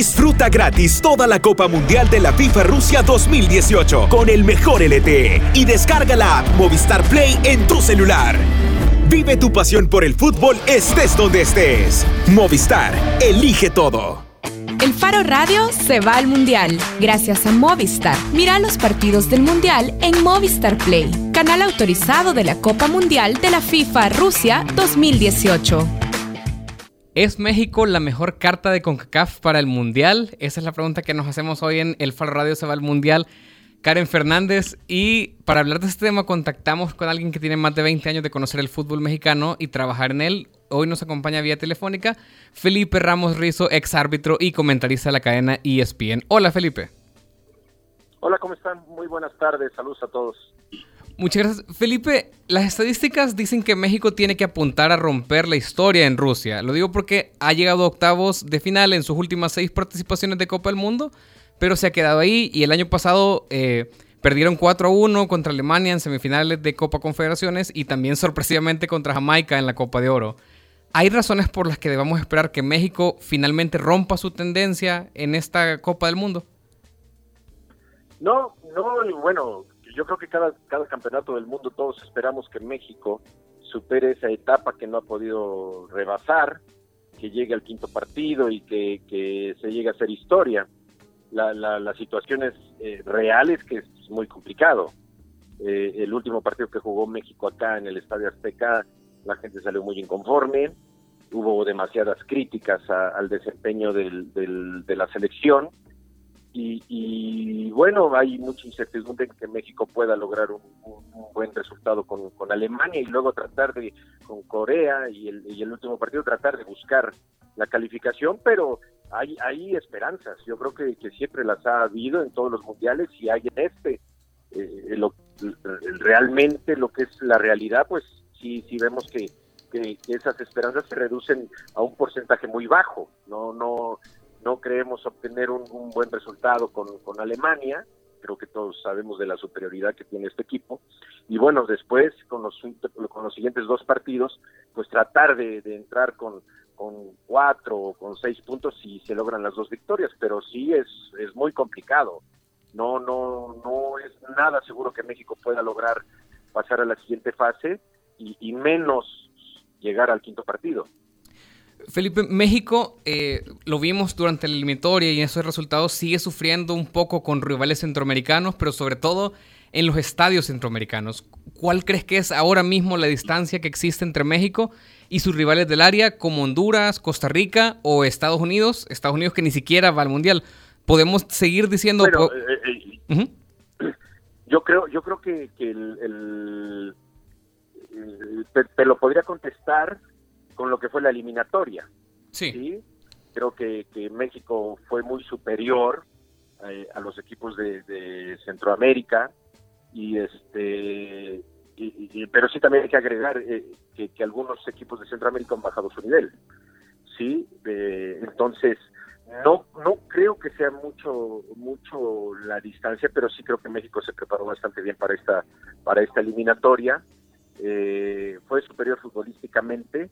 Disfruta gratis toda la Copa Mundial de la FIFA Rusia 2018 con el mejor LTE y descarga la app Movistar Play en tu celular. Vive tu pasión por el fútbol estés donde estés. Movistar, elige todo. El Faro Radio se va al Mundial gracias a Movistar. Mira los partidos del Mundial en Movistar Play, canal autorizado de la Copa Mundial de la FIFA Rusia 2018. ¿Es México la mejor carta de CONCACAF para el Mundial? Esa es la pregunta que nos hacemos hoy en El Faro Radio se va al Mundial. Karen Fernández y para hablar de este tema contactamos con alguien que tiene más de 20 años de conocer el fútbol mexicano y trabajar en él. Hoy nos acompaña vía telefónica Felipe Ramos Rizo, ex árbitro y comentarista de la cadena ESPN. Hola Felipe. Hola, ¿cómo están? Muy buenas tardes, saludos a todos. Muchas gracias. Felipe, las estadísticas dicen que México tiene que apuntar a romper la historia en Rusia. Lo digo porque ha llegado a octavos de final en sus últimas seis participaciones de Copa del Mundo pero se ha quedado ahí y el año pasado eh, perdieron 4 a 1 contra Alemania en semifinales de Copa Confederaciones y también sorpresivamente contra Jamaica en la Copa de Oro. ¿Hay razones por las que debamos esperar que México finalmente rompa su tendencia en esta Copa del Mundo? No, no, bueno, yo creo que cada, cada campeonato del mundo todos esperamos que México supere esa etapa que no ha podido rebasar, que llegue al quinto partido y que, se llegue a hacer historia. La, la, las situaciones eh, reales que es muy complicado. Eh, el último partido que jugó México acá en el Estadio Azteca, la gente salió muy inconforme, hubo demasiadas críticas al desempeño del, de la selección y, bueno, hay mucha incertidumbre en que México pueda lograr un, buen resultado con, con, Alemania y luego tratar de, con Corea y el, y el último partido, tratar de buscar la calificación, pero hay, hay esperanzas, yo creo que, que siempre las ha habido en todos los mundiales y hay en este. Eh, lo, realmente lo que es la realidad, pues sí, sí vemos que, que, esas esperanzas se reducen a un porcentaje muy bajo. No, no, no creemos obtener un, buen resultado con, con Alemania, creo que todos sabemos de la superioridad que tiene este equipo. Y bueno, después, con los, con los siguientes dos partidos, pues tratar de, de entrar con, con cuatro o con seis puntos si se logran las dos victorias, pero sí es, es muy complicado. No, no, no es nada seguro que México pueda lograr pasar a la siguiente fase y, menos llegar al quinto partido. Felipe, México, eh, lo vimos durante la eliminatoria y esos resultados sigue sufriendo un poco con rivales centroamericanos, pero sobre todo en los estadios centroamericanos. ¿Cuál crees que es ahora mismo la distancia que existe entre México y sus rivales del área como Honduras, Costa Rica o Estados Unidos? Estados Unidos que ni siquiera va al Mundial. Podemos seguir diciendo... Eh, eh, yo creo yo creo que, el, te, lo podría contestar con lo que fue la eliminatoria. Sí. Creo que, México fue muy superior eh, a los equipos de Centroamérica y este pero sí también hay que agregar eh, que, algunos equipos de Centroamérica han bajado su nivel sí entonces no no creo que sea mucho mucho la distancia pero sí creo que México se preparó bastante bien para esta para esta eliminatoria eh, fue superior futbolísticamente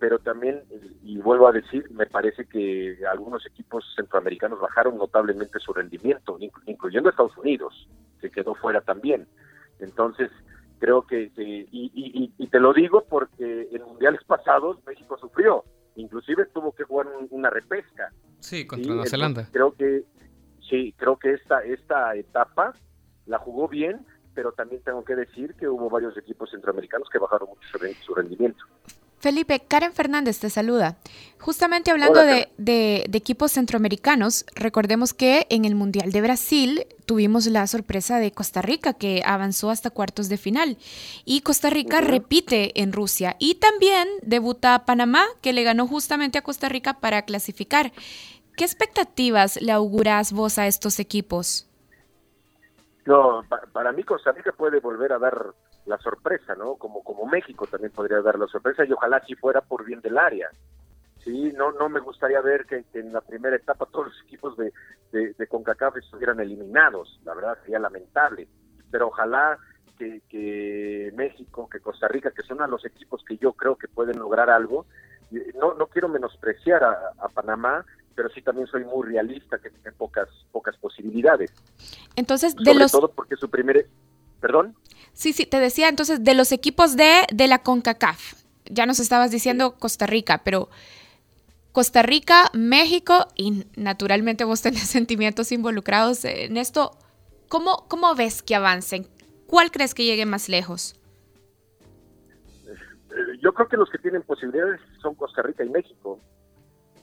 pero también, y vuelvo a decir, me parece que algunos equipos centroamericanos bajaron notablemente su rendimiento, incluyendo Estados Unidos que quedó fuera también. Entonces, creo que, y, te lo digo porque en mundiales pasados México sufrió, inclusive tuvo que jugar una repesca. Sí, contra Nueva Zelanda. Creo que, sí, creo que esta, esta etapa la jugó bien, pero también tengo que decir que hubo varios equipos centroamericanos que bajaron mucho su rendimiento. Felipe, Karen Fernández te saluda. Justamente hablando de, equipos centroamericanos, recordemos que en el Mundial de Brasil tuvimos la sorpresa de Costa Rica, que avanzó hasta cuartos de final. Y Costa Rica repite en Rusia. Y también debuta Panamá, que le ganó justamente a Costa Rica para clasificar. ¿Qué expectativas le auguras vos a estos equipos? No, para mí Costa Rica puede volver a dar la sorpresa, ¿no? Como, como México también podría dar la sorpresa y ojalá si fuera por bien del área. Sí, no, no me gustaría ver que, en la primera etapa todos los equipos de, de, CONCACAF estuvieran eliminados, la verdad sería lamentable, pero ojalá que, que, México, que Costa Rica, que son a los equipos que yo creo que pueden lograr algo, no, no quiero menospreciar a, a Panamá, pero sí también soy muy realista que tiene pocas pocas posibilidades. Entonces, de Sobre todo porque su primer ¿Perdón? Sí, sí, te decía entonces de los equipos de de la CONCACAF. Ya nos estabas diciendo Costa Rica, pero Costa Rica, México y naturalmente vos tenés sentimientos involucrados en esto. ¿Cómo, cómo ves que avancen? ¿Cuál crees que llegue más lejos? Eh, yo creo que los que tienen posibilidades son Costa Rica y México.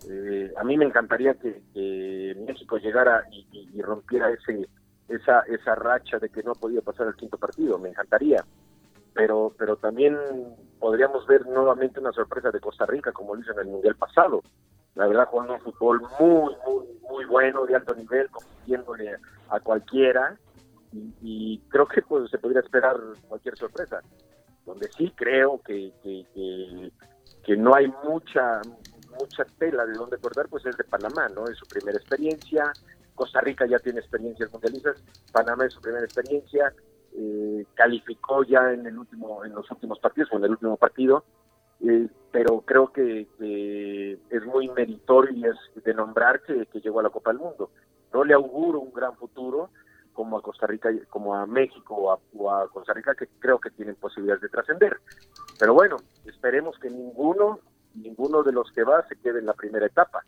Eh, a mí me encantaría que, México llegara y, rompiera ese esa esa racha de que no podía pasar el quinto partido. Me encantaría, pero pero también podríamos ver nuevamente una sorpresa de Costa Rica como lo hizo en el mundial pasado. La verdad jugando un fútbol muy muy muy bueno de alto nivel, compitiéndole a cualquiera y, creo que pues se podría esperar cualquier sorpresa donde sí creo que, que, no hay mucha mucha tela de donde cortar, pues es de Panamá, ¿no? Es su primera experiencia, Costa Rica ya tiene experiencias mundialistas, Panamá es su primera experiencia, eh, calificó ya en el último, en los últimos partidos, o en el último partido, eh, pero creo que, es muy meritorio es de nombrar que, llegó a la Copa del Mundo. No le auguro un gran futuro, como a Costa Rica, como a México o a, Costa Rica, que creo que tienen posibilidades de trascender. Pero bueno, esperemos que ninguno, ninguno de los que va se quede en la primera etapa,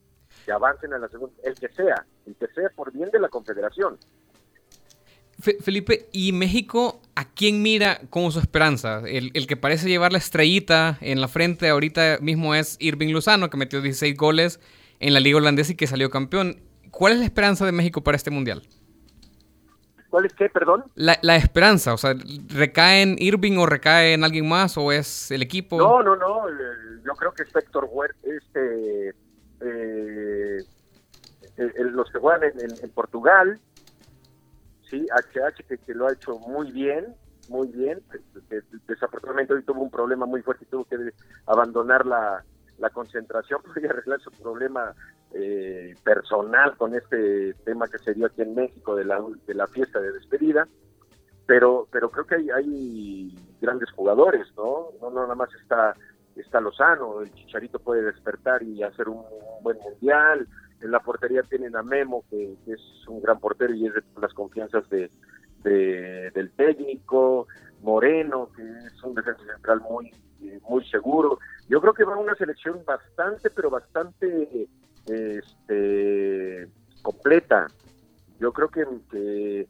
que avancen a la segunda, el que sea, el que sea por bien de la Confederación. Felipe, ¿y México a quién mira como su esperanza? El, el, que parece llevar la estrellita en la frente ahorita mismo es Irving Luzano, que metió 16 goles en la Liga Holandesa y que salió campeón. ¿Cuál es la esperanza de México para este Mundial? ¿Cuál es qué, perdón? La, la, esperanza, o sea, ¿recae en Irving o recae en alguien más o es el equipo? No, no, no, yo creo que es Héctor Huerta, este, eh, los que juegan en, Portugal, sí, HH que, lo ha hecho muy bien, muy bien, desafortunadamente hoy tuvo un problema muy fuerte y tuvo que abandonar la, la concentración y arreglar su problema eh, personal con este tema que se dio aquí en México de la, de la fiesta de despedida, pero, pero creo que hay, hay grandes jugadores, ¿no? No, nada más está, está Lozano, el Chicharito puede despertar y hacer un, buen mundial, en la portería tienen a Memo, que, es un gran portero y es de las confianzas de, del técnico, Moreno, que es un defensa central muy, muy seguro. Yo creo que va una selección bastante, pero bastante este, completa. Yo creo que,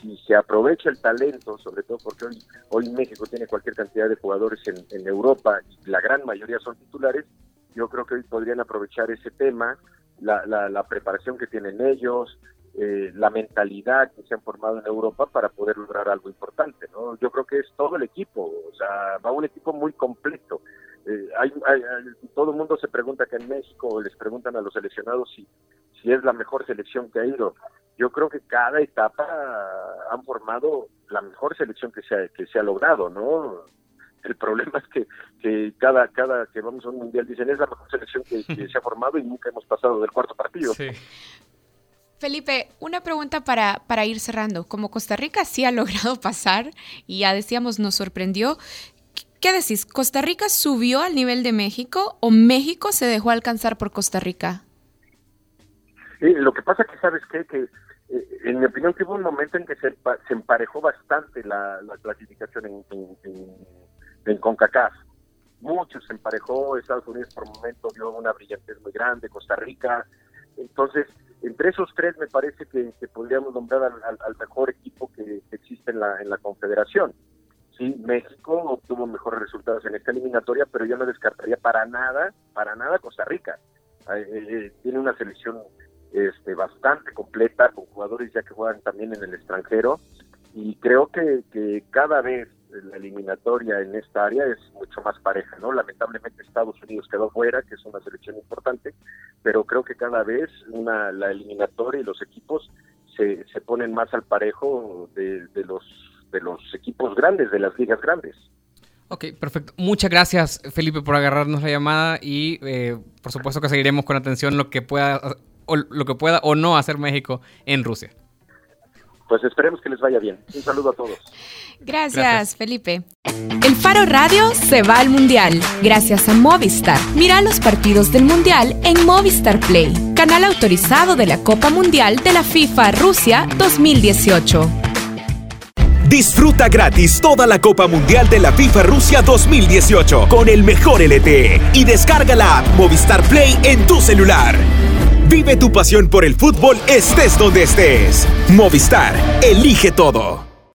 si se aprovecha el talento, sobre todo porque hoy, hoy México tiene cualquier cantidad de jugadores en, Europa la gran mayoría son titulares, yo creo que hoy podrían aprovechar ese tema, la, la, preparación que tienen ellos, eh, la mentalidad que se han formado en Europa para poder lograr algo importante. ¿no? Yo creo que es todo el equipo, o sea, va un equipo muy completo. Eh, hay, todo el mundo se pregunta que en México les preguntan a los seleccionados si, si es la mejor selección que ha ido. Yo creo que cada etapa han formado la mejor selección que se ha, que se ha logrado, ¿no? El problema es que, que cada, cada que vamos a un mundial dicen es la mejor selección que, se ha formado y nunca hemos pasado del cuarto partido. Felipe, una pregunta para, para ir cerrando. Como Costa Rica sí ha logrado pasar y ya decíamos nos sorprendió, ¿Qué decís? ¿Costa Rica subió al nivel de México o México se dejó alcanzar por Costa Rica? lo que pasa que, ¿sabes qué? Que eh, en mi opinión que hubo un momento en que se, emparejó bastante la, clasificación en, en, CONCACAF. Mucho se emparejó, Estados Unidos por un momento dio una brillantez muy grande, Costa Rica. Entonces, entre esos tres me parece que, podríamos nombrar al, mejor equipo que, existe en la, en la confederación. Sí, México obtuvo mejores resultados en esta eliminatoria, pero yo no descartaría para nada, para nada Costa Rica. Eh, eh, tiene una selección este, bastante completa, con jugadores ya que juegan también en el extranjero, y creo que, cada vez la eliminatoria en esta área es mucho más pareja, ¿no? Lamentablemente Estados Unidos quedó fuera, que es una selección importante, pero creo que cada vez una, la eliminatoria y los equipos se, se ponen más al parejo de, de los de los equipos grandes, de las ligas grandes. Ok, perfecto. Muchas gracias, Felipe, por agarrarnos la llamada y eh, por supuesto que seguiremos con atención lo que pueda o lo que pueda o no hacer México en Rusia. pues esperemos que les vaya bien. Un saludo a todos. Gracias, Felipe. El Faro Radio se va al Mundial gracias a Movistar. Mira los partidos del Mundial en Movistar Play, canal autorizado de la Copa Mundial de la FIFA Rusia 2018. Disfruta gratis toda la Copa Mundial de la FIFA Rusia 2018 con el mejor LTE y descarga la app Movistar Play en tu celular. Vive tu pasión por el fútbol estés donde estés. Movistar, elige todo.